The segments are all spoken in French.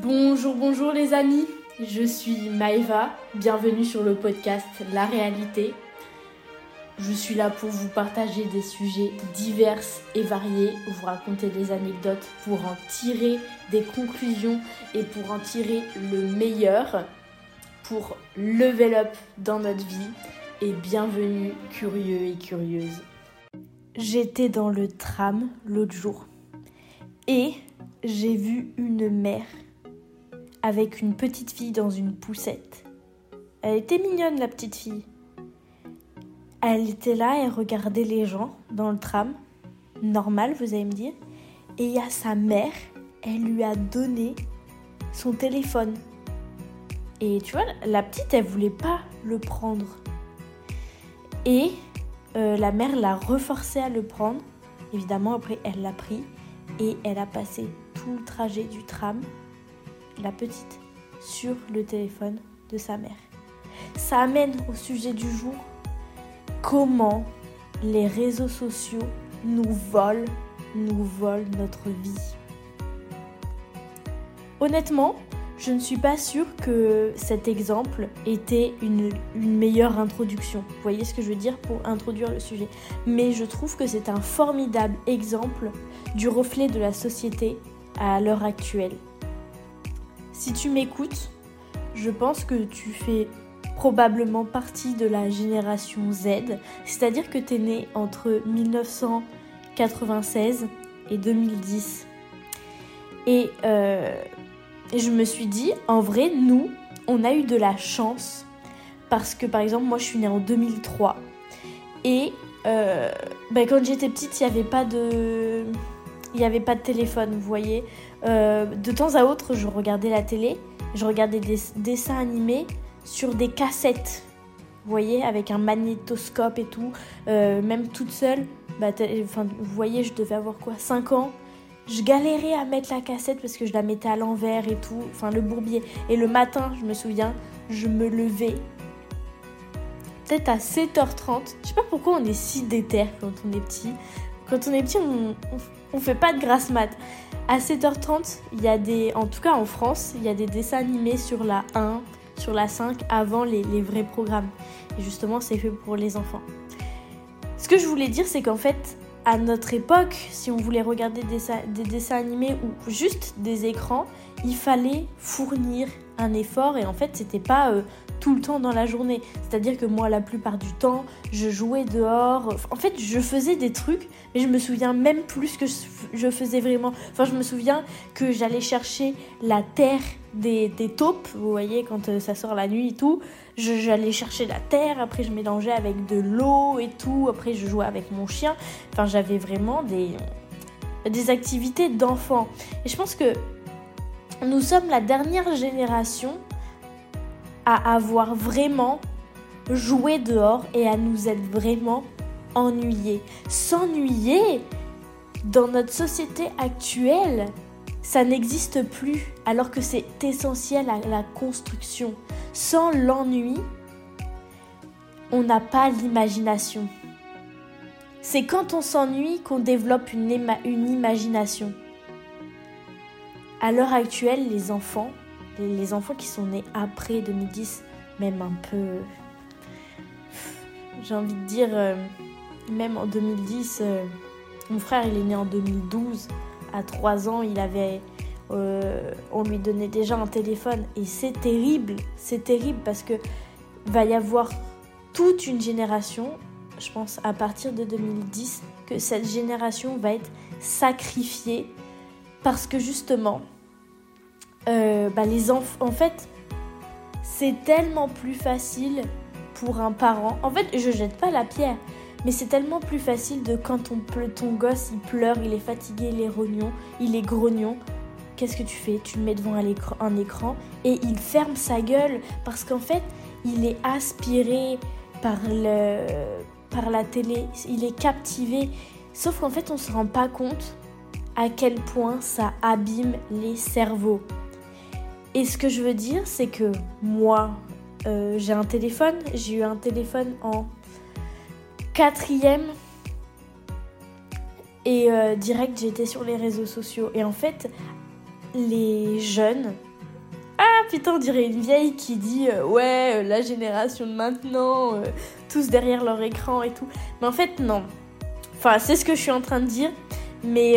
Bonjour, bonjour les amis, je suis Maeva, bienvenue sur le podcast La réalité. Je suis là pour vous partager des sujets divers et variés, vous raconter des anecdotes pour en tirer des conclusions et pour en tirer le meilleur pour level up dans notre vie et bienvenue curieux et curieuse. J'étais dans le tram l'autre jour et j'ai vu une mère avec une petite fille dans une poussette. Elle était mignonne la petite fille. Elle était là, elle regardait les gens dans le tram. Normal, vous allez me dire. Et il y a sa mère, elle lui a donné son téléphone. Et tu vois, la petite, elle voulait pas le prendre. Et euh, la mère l'a reforcé à le prendre. Évidemment, après, elle l'a pris. Et elle a passé tout le trajet du tram, la petite, sur le téléphone de sa mère. Ça amène au sujet du jour comment les réseaux sociaux nous volent, nous volent notre vie. Honnêtement, je ne suis pas sûre que cet exemple était une, une, meilleure introduction. Vous voyez ce que je veux dire pour introduire le sujet. Mais je trouve que c'est un formidable exemple du reflet de la société à l'heure actuelle. Si tu m'écoutes, je pense que tu fais probablement partie de la génération Z, c'est-à-dire que tu es né entre 1996 et 2010. Et, euh, je me suis dit, en vrai, nous, on a eu de la chance parce que, par exemple, moi, je suis née en 2003 et euh, ben, quand j'étais petite, il n'y avait pas de il n'y avait pas de téléphone, vous voyez. Euh, de temps à autre, je regardais la télé, je regardais des dessins animés sur des cassettes, vous voyez, avec un magnétoscope et tout, euh, même toute seule. Bah, enfin, vous voyez, je devais avoir quoi 5 ans. Je galérais à mettre la cassette parce que je la mettais à l'envers et tout, enfin le bourbier. Et le matin, je me souviens, je me levais peut-être à 7h30. Je sais pas pourquoi on est si déter quand on est petit. Quand on est petit, on, on, fait pas de grasse mat. À 7h30, il y a des, en tout cas en France, il y a des dessins animés sur la 1, sur la 5 avant les, vrais programmes. Et justement, c'est fait pour les enfants. Ce que je voulais dire, c'est qu'en fait, à notre époque, si on voulait regarder des, des, dessins animés ou juste des écrans, il fallait fournir un effort et en fait, c'était pas euh, tout le temps dans la journée. C'est-à-dire que moi, la plupart du temps, je jouais dehors. En fait, je faisais des trucs, mais je me souviens même plus que je faisais vraiment. Enfin, je me souviens que j'allais chercher la terre des, des, taupes, vous voyez, quand euh, ça sort la nuit et tout. J'allais chercher la terre, après je mélangeais avec de l'eau et tout, après je jouais avec mon chien. Enfin, j'avais vraiment des, des activités d'enfant. Et je pense que nous sommes la dernière génération à avoir vraiment joué dehors et à nous être vraiment ennuyés. S'ennuyer dans notre société actuelle, ça n'existe plus alors que c'est essentiel à la construction. Sans l'ennui, on n'a pas l'imagination. C'est quand on s'ennuie qu'on développe une, imagination. À l'heure actuelle, les enfants les enfants qui sont nés après 2010, même un peu, j'ai envie de dire, euh, même en 2010, euh, mon frère il est né en 2012, à 3 ans il avait, euh, on lui donnait déjà un téléphone. Et c'est terrible, c'est terrible parce que va y avoir toute une génération, je pense à partir de 2010, que cette génération va être sacrifiée parce que justement euh, bah, les enfants, en fait, c'est tellement plus facile pour un parent. En fait, je jette pas la pierre, mais c'est tellement plus facile de quand ton, ton gosse il pleure, il est fatigué, il est rognon, il est grognon. Qu'est-ce que tu fais? Tu le mets devant un écran, et il ferme sa gueule parce qu'en fait, il est aspiré par, le, par la télé, il est captivé. Sauf qu'en fait, on se rend pas compte à quel point ça abîme les cerveaux. Et ce que je veux dire, c'est que moi, euh, j'ai un téléphone. J'ai eu un téléphone en quatrième. Et euh, direct, j'étais sur les réseaux sociaux. Et en fait, les jeunes. Ah putain, on dirait une vieille qui dit euh, ouais, la génération de maintenant, tous derrière leur écran et tout. Mais en fait, non. Enfin, c'est ce que je suis en train de dire, mais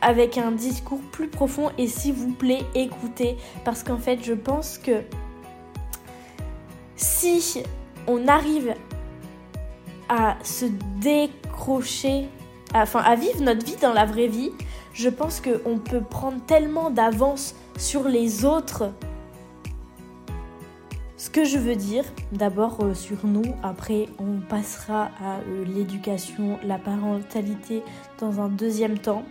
avec un discours plus profond. Et s'il vous plaît, écoutez, parce qu'en fait, je pense que si on arrive à se décrocher, enfin à vivre notre vie dans la vraie vie, je pense qu'on peut prendre tellement d'avance sur les autres. Ce que je veux dire, d'abord euh, sur nous, après on passera à euh, l'éducation, la parentalité dans un deuxième temps,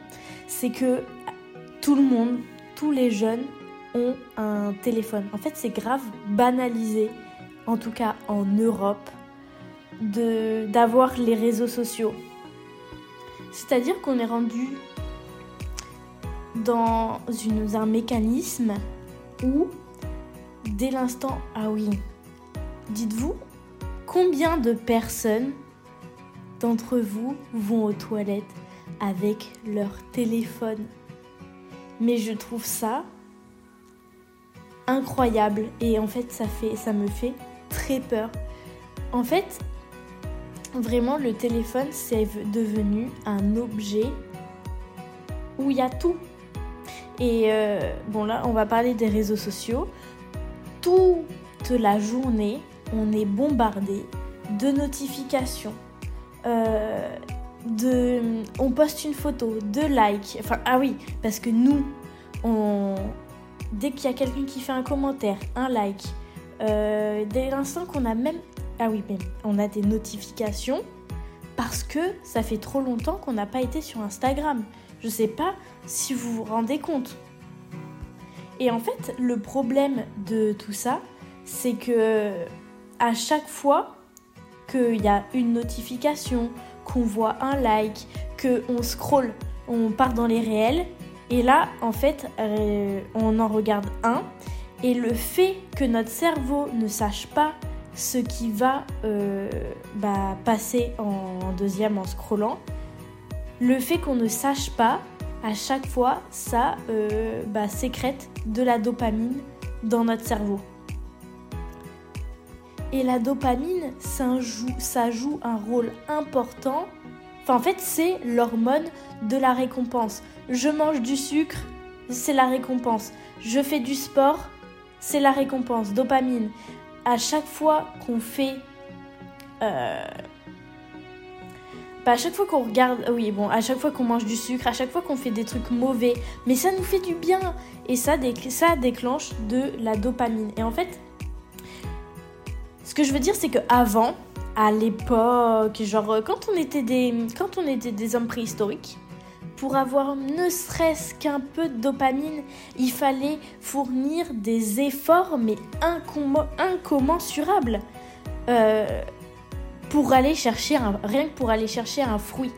c'est que tout le monde, tous les jeunes ont un téléphone. En fait, c'est grave banalisé, en tout cas en Europe, d'avoir les réseaux sociaux. C'est-à-dire qu'on est rendu dans une, un mécanisme où, dès l'instant, ah oui, dites-vous, combien de personnes d'entre vous vont aux toilettes avec leur téléphone? Mais je trouve ça incroyable et en fait ça fait ça me fait très peur. En fait, vraiment le téléphone c'est devenu un objet où il y a tout. Et euh, bon là, on va parler des réseaux sociaux. Toute la journée, on est bombardé de notifications. Euh, on poste une photo, de likes. Enfin, ah oui, parce que nous, dès qu'il y a quelqu'un qui fait un commentaire, un like, euh, dès l'instant qu'on a même, ah oui, mais on a des notifications parce que ça fait trop longtemps qu'on n'a pas été sur Instagram. Je sais pas si vous vous rendez compte. Et en fait, le problème de tout ça, c'est que à chaque fois qu'il y a une notification, qu'on voit un like, qu'on scroll, on part dans les réels, et là, en fait, euh, on en regarde un, et le fait que notre cerveau ne sache pas ce qui va euh, bah, passer en deuxième en scrollant, le fait qu'on ne sache pas, à chaque fois, ça euh, bah, sécrète de la dopamine dans notre cerveau. Et la dopamine, ça joue, un rôle important. Enfin, en fait, c'est l'hormone de la récompense. Je mange du sucre, c'est la récompense. Je fais du sport, c'est la récompense. Dopamine. À chaque fois qu'on fait euh, bah, à chaque fois qu'on regarde, oui, bon, à chaque fois qu'on mange du sucre, à chaque fois qu'on fait des trucs mauvais, mais ça nous fait du bien et ça, ça déclenche de la dopamine. Et en fait, ce que je veux dire, c'est que avant, à l'époque, genre quand on était des, quand on était des hommes préhistoriques, pour avoir ne serait-ce qu'un peu de dopamine, il fallait fournir des efforts mais incommensurables. Euh, pour aller chercher un, rien que pour aller chercher un fruit.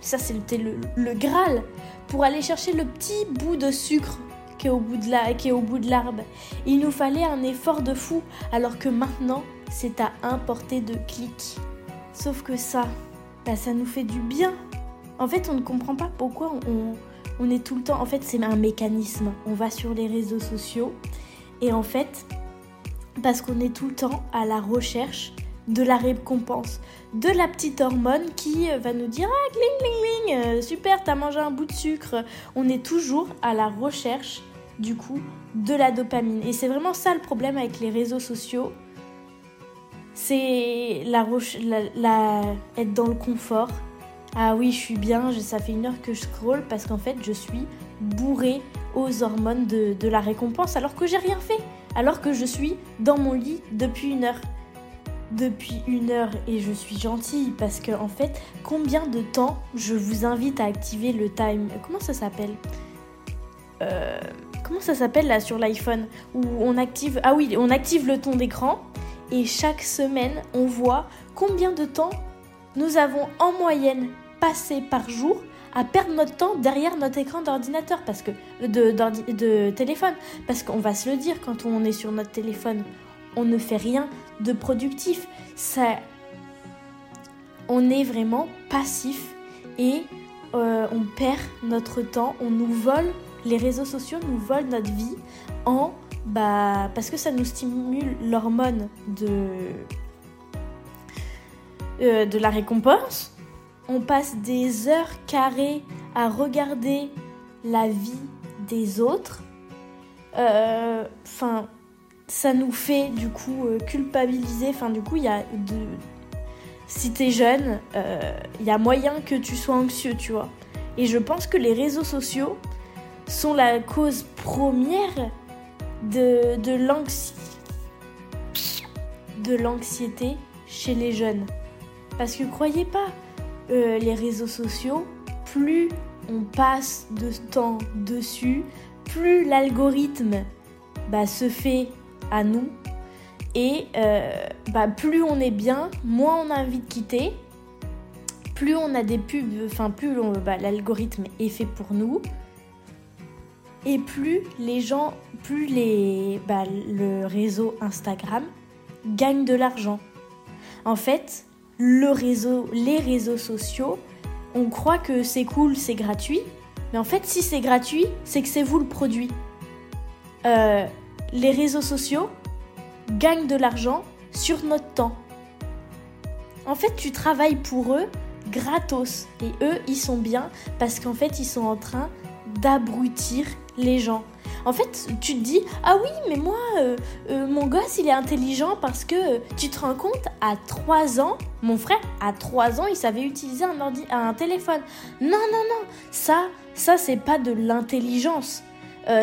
Ça, c'était le, le, Graal. Pour aller chercher le petit bout de sucre qui est au bout de l'arbre. Il nous fallait un effort de fou, alors que maintenant, c'est à importer de clics. Sauf que ça, bah, ça nous fait du bien. En fait, on ne comprend pas pourquoi on, on est tout le temps. En fait, c'est un mécanisme. On va sur les réseaux sociaux et en fait, parce qu'on est tout le temps à la recherche de la récompense, de la petite hormone qui euh, va nous dire Ah, cling, cling, cling, euh, super, t'as mangé un bout de sucre. On est toujours à la recherche, du coup, de la dopamine. Et c'est vraiment ça le problème avec les réseaux sociaux. C'est la, la, être dans le confort. Ah oui, je suis bien, ça fait une heure que je scroll parce qu'en fait, je suis bourrée aux hormones de, de la récompense alors que j'ai rien fait. Alors que je suis dans mon lit depuis une heure depuis une heure et je suis gentille parce que en fait, combien de temps je vous invite à activer le time? Comment ça s'appelle? Euh, Comment ça s'appelle là sur l'iPhone? Où on active Ah oui, on active le ton d'écran et chaque semaine on voit combien de temps nous avons en moyenne passé par jour à perdre notre temps derrière notre écran d'ordinateur. Parce que de, de téléphone. Parce qu'on va se le dire quand on est sur notre téléphone on ne fait rien de productif. Ça, on est vraiment passif et euh, on perd notre temps, on nous vole les réseaux sociaux nous volent notre vie en bah parce que ça nous stimule l'hormone de euh, la récompense. On passe des heures carrées à regarder la vie des autres. Euh, enfin, ça nous fait du coup euh, culpabiliser. Enfin, du coup, il y a de si t'es jeune, il y a moyen que tu sois anxieux, tu vois. Et je pense que les réseaux sociaux sont la cause première de, de l'anxiété chez les jeunes. Parce que croyez pas, euh, les réseaux sociaux, plus on passe de temps dessus, plus l'algorithme bah, se fait à nous. Et euh, bah, plus on est bien, moins on a envie de quitter. Plus on a des pubs, enfin plus bah, l'algorithme est fait pour nous, et plus les gens, plus les, bah, le réseau Instagram gagne de l'argent. En fait, le réseau, les réseaux sociaux, on croit que c'est cool, c'est gratuit, mais en fait, si c'est gratuit, c'est que c'est vous le produit. Euh, les réseaux sociaux gagnent de l'argent sur notre temps. En fait, tu travailles pour eux gratos et eux, ils sont bien parce qu'en fait, ils sont en train d'abrutir les gens. En fait, tu te dis, ah oui, mais moi, euh, euh, mon gosse, il est intelligent parce que euh, tu te rends compte, à 3 ans, mon frère, à 3 ans, il savait utiliser un, ordi un téléphone. Non, non, non, ça, ça, c'est pas de l'intelligence.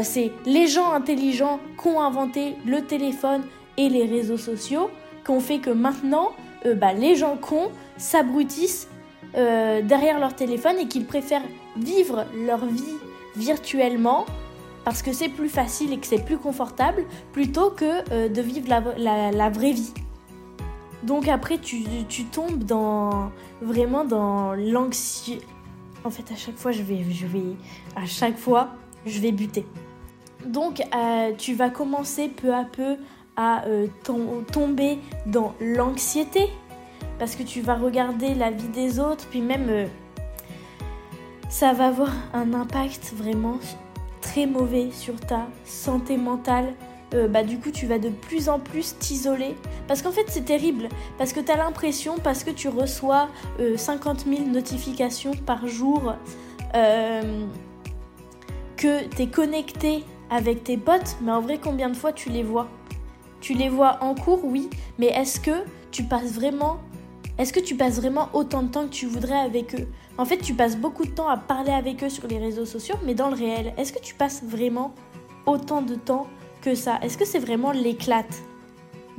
C'est les gens intelligents qui ont inventé le téléphone et les réseaux sociaux, qui ont fait que maintenant, bah, les gens cons s'abrutissent derrière leur téléphone et qu'ils préfèrent vivre leur vie virtuellement parce que c'est plus facile et que c'est plus confortable plutôt que euh, de vivre la, vraie vie. Donc après tu, tombes vraiment dans l'anxiété. En fait à chaque fois je vais, je vais à chaque fois je vais buter. Donc euh, tu vas commencer peu à peu à euh, tomber dans l'anxiété parce que tu vas regarder la vie des autres puis même ça va avoir un impact vraiment très mauvais sur ta santé mentale. Euh, bah, du coup, tu vas de plus en plus t'isoler. Parce qu'en fait, c'est terrible. Parce que tu as l'impression, parce que tu reçois 50 euh, 000 notifications par jour, euh, que tu es connecté avec tes potes. Mais en vrai, combien de fois tu les vois? Tu les vois en cours, oui. Mais est-ce que tu passes vraiment est-ce que tu passes vraiment autant de temps que tu voudrais avec eux? En fait, tu passes beaucoup de temps à parler avec eux sur les réseaux sociaux, mais dans le réel, est-ce que tu passes vraiment autant de temps que ça? Est-ce que c'est vraiment l'éclate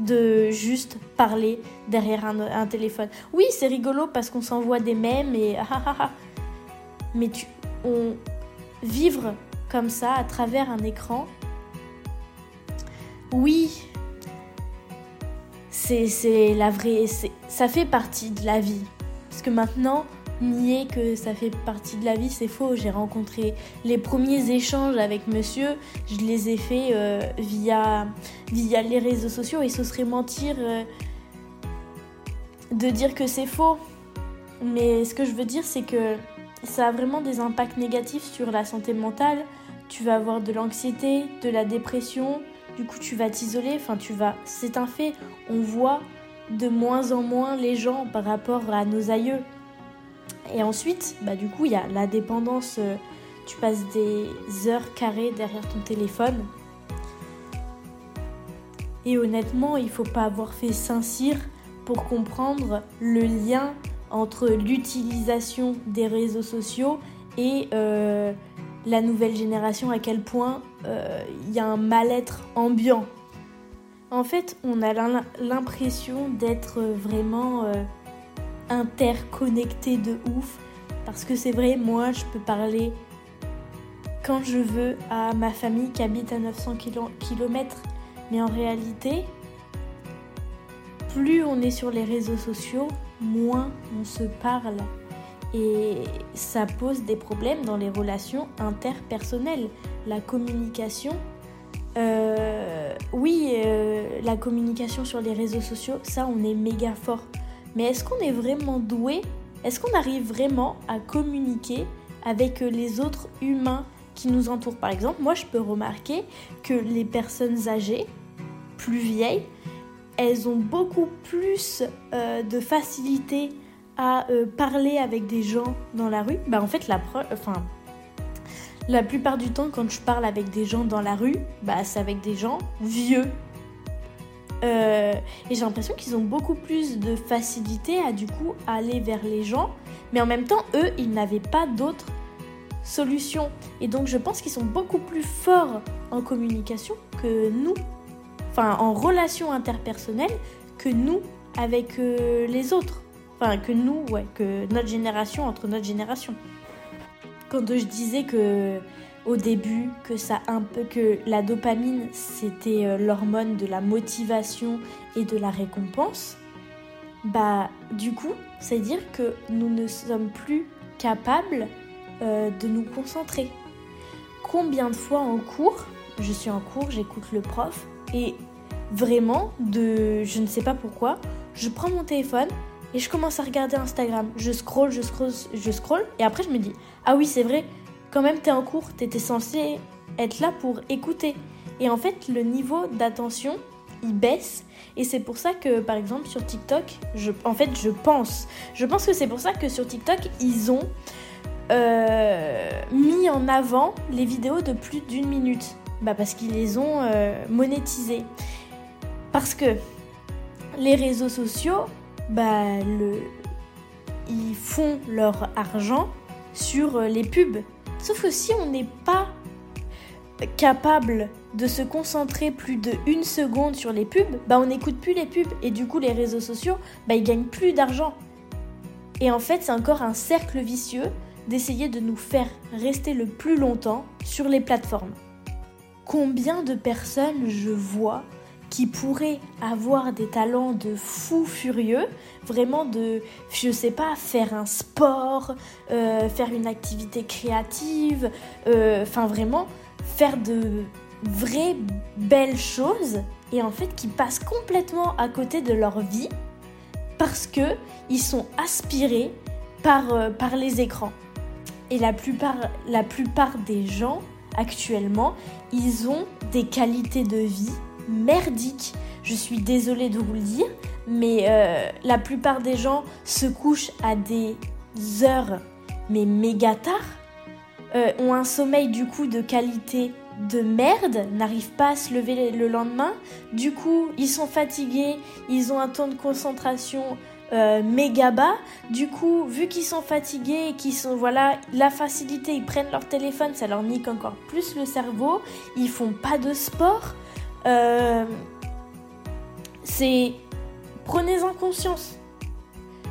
de juste parler derrière un, téléphone? Oui, c'est rigolo parce qu'on s'envoie des mèmes et ah, ah, ah, mais tu, on vivre comme ça à travers un écran. Oui, c'est la vraie. Ça fait partie de la vie. Parce que maintenant, nier que ça fait partie de la vie, c'est faux. J'ai rencontré les premiers échanges avec monsieur, je les ai faits euh, via, les réseaux sociaux et ce serait mentir euh, de dire que c'est faux. Mais ce que je veux dire, c'est que ça a vraiment des impacts négatifs sur la santé mentale. Tu vas avoir de l'anxiété, de la dépression, du coup tu vas t'isoler, enfin tu vas, c'est un fait, on voit de moins en moins les gens par rapport à nos aïeux. Et ensuite, bah du coup il y a la dépendance, euh, tu passes des heures carrées derrière ton téléphone. Et honnêtement, il faut pas avoir fait Saint-Cyr pour comprendre le lien entre l'utilisation des réseaux sociaux et euh, la nouvelle génération, à quel point il euh, y a un mal-être ambiant. En fait, on a l'impression d'être vraiment euh, interconnecté de ouf. Parce que c'est vrai, moi, je peux parler quand je veux à ma famille qui habite à 900 km. Mais en réalité, plus on est sur les réseaux sociaux, moins on se parle et ça pose des problèmes dans les relations interpersonnelles. La communication, euh, oui, euh, la communication sur les réseaux sociaux, ça on est méga fort. Mais est-ce qu'on est vraiment doué? Est-ce qu'on arrive vraiment à communiquer avec les autres humains qui nous entourent? Par exemple, moi je peux remarquer que les personnes âgées, plus vieilles, elles ont beaucoup plus euh, de facilité à euh, parler avec des gens dans la rue. Bah en fait la enfin la plupart du temps quand je parle avec des gens dans la rue, bah c'est avec des gens vieux. Euh, et j'ai l'impression qu'ils ont beaucoup plus de facilité à du coup aller vers les gens, mais en même temps eux ils n'avaient pas d'autres solutions. Et donc je pense qu'ils sont beaucoup plus forts en communication que nous, enfin en relation interpersonnelle que nous avec euh, les autres. Que nous, ouais, que notre génération entre notre génération. Quand je disais que au début que ça un peu que la dopamine c'était euh, l'hormone de la motivation et de la récompense, bah du coup, c'est dire que nous ne sommes plus capables euh, de nous concentrer. Combien de fois en cours, je suis en cours, j'écoute le prof et vraiment de je ne sais pas pourquoi, je prends mon téléphone et je commence à regarder Instagram. Je scroll, je scroll, je scroll. Et après, je me dis, ah oui, c'est vrai, quand même, t'es en cours, t'étais censé être là pour écouter. Et en fait, le niveau d'attention, il baisse. Et c'est pour ça que, par exemple, sur TikTok, je, en fait, je pense. Je pense que c'est pour ça que sur TikTok, ils ont euh, mis en avant les vidéos de plus d'une minute. Bah, parce qu'ils les ont euh, monétisées. Parce que les réseaux sociaux, bah, ils font leur argent sur euh, les pubs. Sauf que si on n'est pas capable de se concentrer plus de une seconde sur les pubs, bah on n'écoute plus les pubs et du coup les réseaux sociaux, bah ils gagnent plus d'argent. Et en fait, c'est encore un cercle vicieux d'essayer de nous faire rester le plus longtemps sur les plateformes. Combien de personnes je vois qui pourrait avoir des talents de fou furieux, vraiment de, je sais pas, faire un sport, euh, faire une activité créative, euh, enfin vraiment faire de vraies belles choses et en fait qui passent complètement à côté de leur vie parce que ils sont aspirés par, euh, par les écrans. Et la plupart, la plupart des gens actuellement, ils ont des qualités de vie merdique. Je suis désolée de vous le dire, mais euh, la plupart des gens se couchent à des heures, mais méga tard, euh, ont un sommeil du coup de qualité de merde, n'arrivent pas à se lever le lendemain. Du coup, ils sont fatigués, ils ont un temps de concentration euh, méga bas. Du coup, vu qu'ils sont fatigués et qu'ils sont, voilà, la facilité, ils prennent leur téléphone, ça leur nique encore plus le cerveau. Ils font pas de sport. Euh, c'est prenez-en conscience.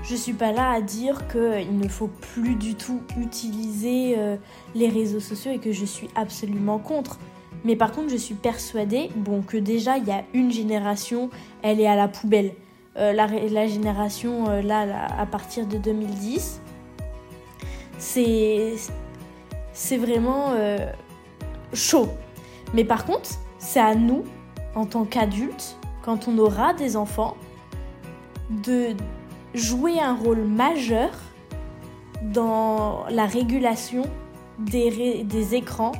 Je suis pas là à dire qu'il ne faut plus du tout utiliser euh, les réseaux sociaux et que je suis absolument contre. Mais par contre, je suis persuadée, bon, que déjà il y a une génération, elle est à la poubelle. Euh, la, génération là, à partir de 2010, c'est c'est vraiment chaud. Mais par contre, c'est à nous en tant qu'adulte, quand on aura des enfants, de jouer un rôle majeur dans la régulation des, écrans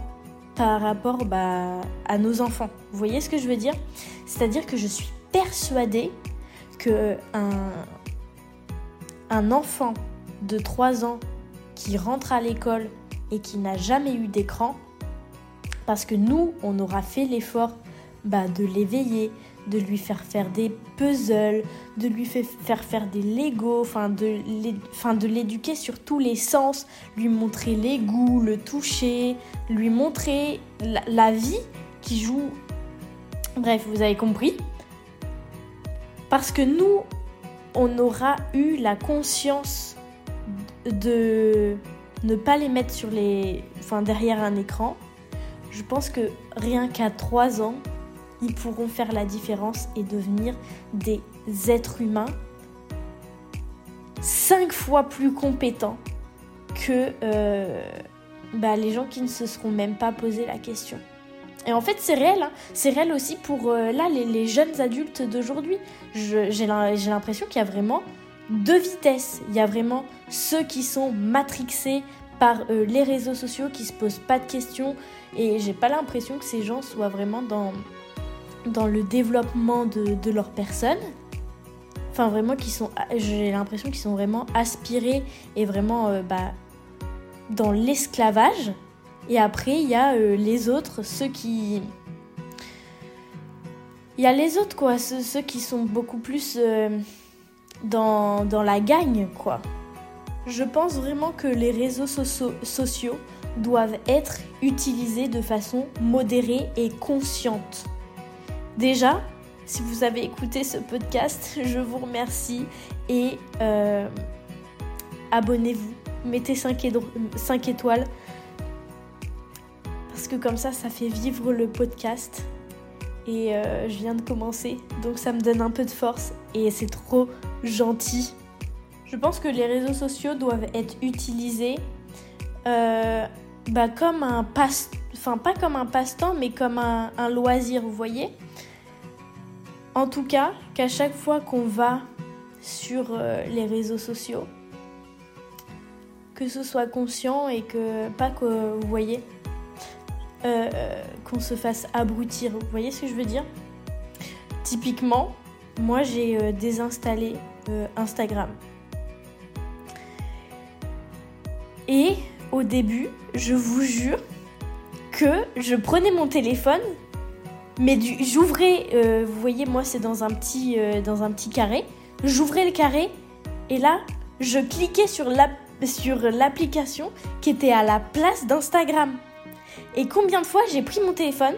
par rapport bah, à nos enfants. Vous voyez ce que je veux dire? C'est-à-dire que je suis persuadée que un, un enfant de 3 ans qui rentre à l'école et qui n'a jamais eu d'écran, parce que nous, on aura fait l'effort bah, de l'éveiller, de lui faire faire des puzzles, de lui faire faire des Lego, enfin de l'éduquer sur tous les sens, lui montrer les goûts, le toucher, lui montrer la, vie qui joue. Bref, vous avez compris? Parce que nous, on aura eu la conscience de ne pas les mettre sur les, enfin, derrière un écran. Je pense que rien qu'à 3 ans, ils pourront faire la différence et devenir des êtres humains cinq fois plus compétents que euh, bah, les gens qui ne se seront même pas posé la question. Et en fait, c'est réel. Hein. C'est réel aussi pour euh, là les, jeunes adultes d'aujourd'hui. J'ai l'impression qu'il y a vraiment deux vitesses. Il y a vraiment ceux qui sont matrixés par euh, les réseaux sociaux qui se posent pas de questions et j'ai pas l'impression que ces gens soient vraiment dans, dans le développement de, leur personne. Enfin vraiment qui sont j'ai l'impression qu'ils sont vraiment aspirés et vraiment euh, bah, dans l'esclavage. Et après il y a euh, les autres, ceux qui il y a les autres quoi, ceux, qui sont beaucoup plus dans, dans la gagne quoi. Je pense vraiment que les réseaux sociaux doivent être utilisés de façon modérée et consciente. Déjà, si vous avez écouté ce podcast, je vous remercie et euh, abonnez-vous, mettez 5, étoiles parce que comme ça, ça fait vivre le podcast. Et euh, je viens de commencer, donc ça me donne un peu de force et c'est trop gentil. Je pense que les réseaux sociaux doivent être utilisés euh, bah, comme un passe, enfin pas comme un passe-temps, mais comme un, loisir, vous voyez? En tout cas, qu'à chaque fois qu'on va sur euh, les réseaux sociaux, que ce soit conscient et que pas que vous voyez euh, qu'on se fasse abrutir. Vous voyez ce que je veux dire? Typiquement, moi j'ai désinstallé Instagram. Et au début, je vous jure que je prenais mon téléphone, mais j'ouvrais, euh, vous voyez, moi c'est dans un petit, euh, dans un petit carré. J'ouvrais le carré et là, je cliquais sur l'application qui était à la place d'Instagram. Et combien de fois j'ai pris mon téléphone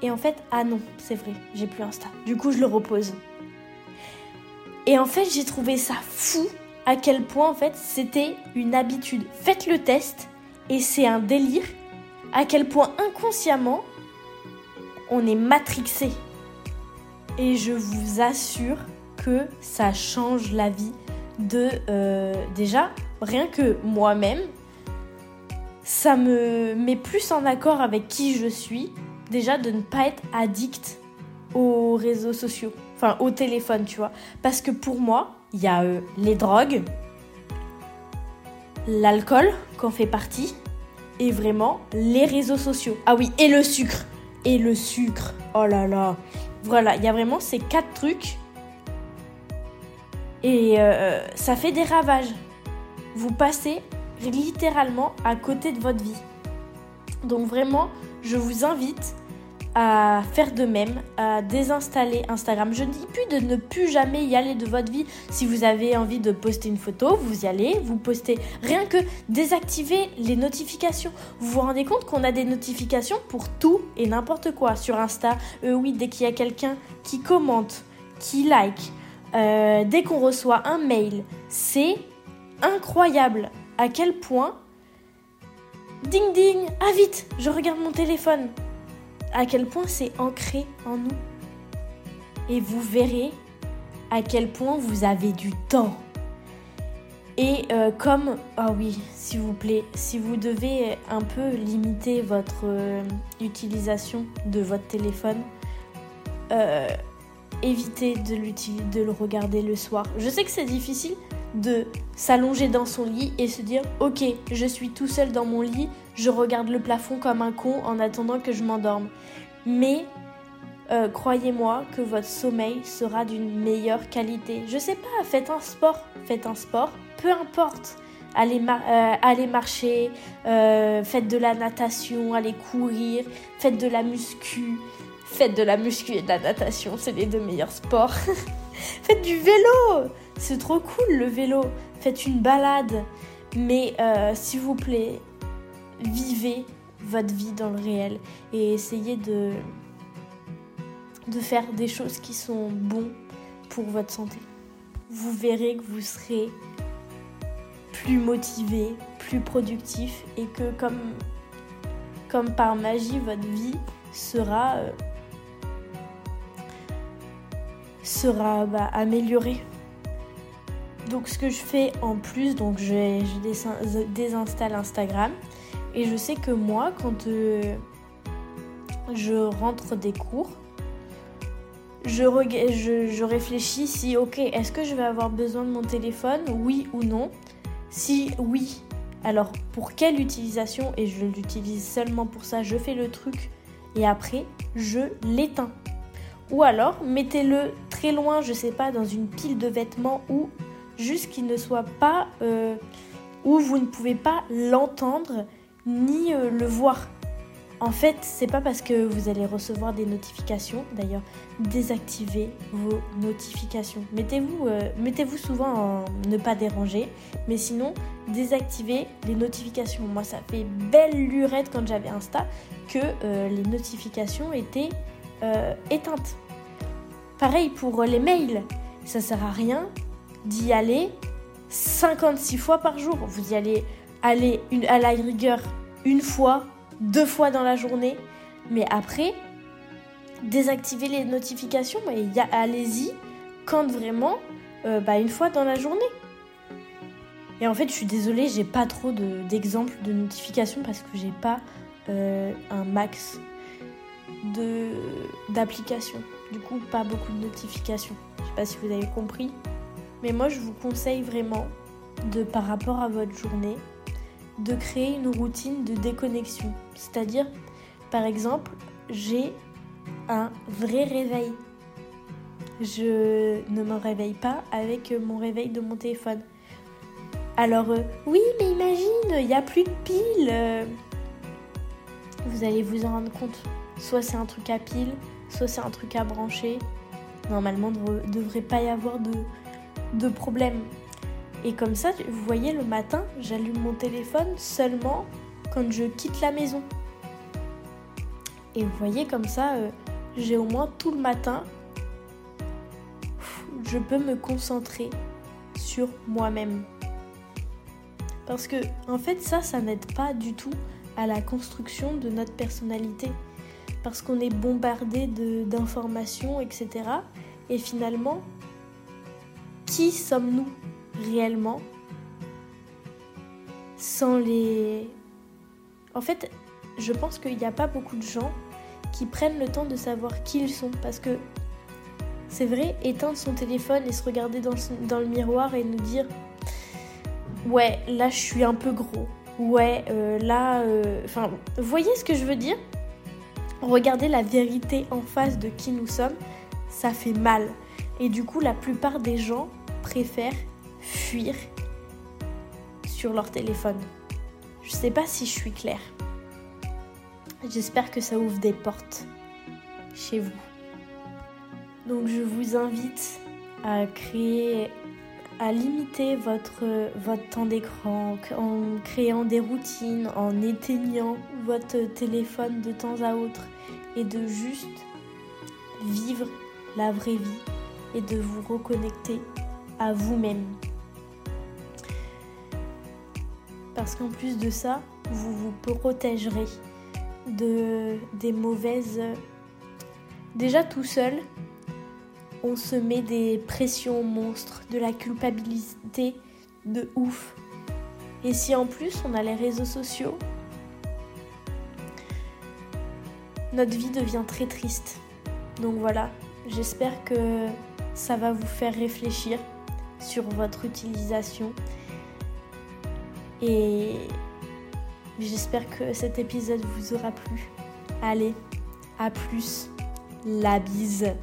et en fait, ah non, c'est vrai, j'ai plus Insta. Du coup, je le repose. Et en fait, j'ai trouvé ça fou à quel point en fait c'était une habitude. Faites le test et c'est un délire à quel point inconsciemment on est matrixé. Et je vous assure que ça change la vie de euh, déjà rien que moi-même. Ça me met plus en accord avec qui je suis. Déjà de ne pas être addict aux réseaux sociaux, enfin au téléphone, tu vois. Parce que pour moi, il y a euh, les drogues, l'alcool qu'on fait partie, et vraiment les réseaux sociaux. Ah oui, et le sucre. Et le sucre. Oh là là. Voilà, il y a vraiment ces quatre trucs. Et euh, ça fait des ravages. Vous passez littéralement à côté de votre vie. Donc vraiment, je vous invite à faire de même, à désinstaller Instagram. Je ne dis plus de ne jamais y aller de votre vie. Si vous avez envie de poster une photo, vous y allez, vous postez. Rien que désactiver les notifications. Vous vous rendez compte qu'on a des notifications pour tout et n'importe quoi sur Insta. Euh, oui, dès qu'il y a quelqu'un qui commente, qui like, euh, dès qu'on reçoit un mail, c'est incroyable à quel point... Ding ding, ah vite, je regarde mon téléphone à quel point c'est ancré en nous. Et vous verrez à quel point vous avez du temps. Et euh, comme, ah oui, s'il vous plaît, si vous devez un peu limiter votre euh, utilisation de votre téléphone, euh, évitez de, de le regarder le soir. Je sais que c'est difficile de s'allonger dans son lit et se dire ok je suis tout seul dans mon lit je regarde le plafond comme un con en attendant que je m'endorme mais euh, croyez-moi que votre sommeil sera d'une meilleure qualité. Je sais pas faites un sport faites un sport. Peu importe. Allez, euh, marcher euh, faites de la natation allez courir faites de la muscu. Faites de la muscu et de la natation c'est les deux meilleurs sports. Faites du vélo. C'est trop cool le vélo. Faites une balade. Mais s'il vous plaît, vivez votre vie dans le réel et essayez de, de faire des choses qui sont bonnes pour votre santé. Vous verrez que vous serez plus motivé, plus productif et que comme, comme par magie, votre vie sera, euh, bah, améliorée. Donc ce que je fais en plus, donc je, désinstalle Instagram. Et je sais que moi, quand euh, je rentre des cours, je, réfléchis si, ok, est-ce que je vais avoir besoin de mon téléphone Oui ou non? Si oui, Alors pour quelle utilisation, et je l'utilise seulement pour ça, je fais le truc et après je l'éteins. Ou alors mettez-le très loin, je sais pas, dans une pile de vêtements ou juste qu'il ne soit pas, euh, où vous ne pouvez pas l'entendre ni euh, le voir. En fait, c'est pas parce que vous allez recevoir des notifications. D'ailleurs, désactivez vos notifications. Mettez-vous euh, mettez-vous souvent en ne pas déranger, mais sinon, désactivez les notifications. Moi, ça fait belle lurette quand j'avais Insta que euh, les notifications étaient euh, éteintes. Pareil pour les mails. Ça sert à rien d'y aller 56 fois par jour. Vous y allez à la rigueur une fois deux fois dans la journée. Mais après, désactivez les notifications et allez-y quand vraiment, euh, bah, une fois dans la journée. Et en fait, je suis désolée, j'ai pas trop d'exemples de, notifications parce que j'ai pas euh, un max d'applications. Du coup, pas beaucoup de notifications. Je sais pas si vous avez compris. Mais moi, je vous conseille vraiment de, par rapport à votre journée, de créer une routine de déconnexion. C'est-à-dire, par exemple, j'ai un vrai réveil. Je ne me réveille pas avec mon réveil de mon téléphone. Alors, euh, oui, mais imagine, il n'y a plus de piles. Vous allez vous en rendre compte. Soit c'est un truc à pile, soit c'est un truc à brancher. Normalement, il ne devrait pas y avoir de problème. Et comme ça, vous voyez, le matin, j'allume mon téléphone seulement quand je quitte la maison. Et vous voyez, comme ça, euh, j'ai au moins tout le matin, je peux me concentrer sur moi-même. Parce que, en fait, ça, ça n'aide pas du tout à la construction de notre personnalité. Parce qu'on est bombardé d'informations, etc. Et finalement, qui sommes-nous? Réellement sans les... En fait, je pense qu'il n'y a pas beaucoup de gens qui prennent le temps de savoir qui ils sont parce que c'est vrai, éteindre son téléphone et se regarder dans, dans, le miroir et nous dire ouais, là je suis un peu gros, ouais, euh, là... Euh, enfin, voyez ce que je veux dire? Regarder la vérité en face de qui nous sommes, ça fait mal. Et du coup, la plupart des gens préfèrent fuir sur leur téléphone. Je sais pas si je suis claire. J'espère que ça ouvre des portes chez vous. Donc je vous invite à créer, à limiter votre, votre temps d'écran en créant des routines, en éteignant votre téléphone de temps à autre et de juste vivre la vraie vie et de vous reconnecter à vous-même. Parce qu'en plus de ça, vous vous protégerez de des mauvaises déjà tout seul on se met des pressions monstres, de la culpabilité de ouf. Et si en plus on a les réseaux sociaux, notre vie devient très triste. Donc voilà, j'espère que ça va vous faire réfléchir sur votre utilisation. Et j'espère que cet épisode vous aura plu. Allez, à plus. La bise.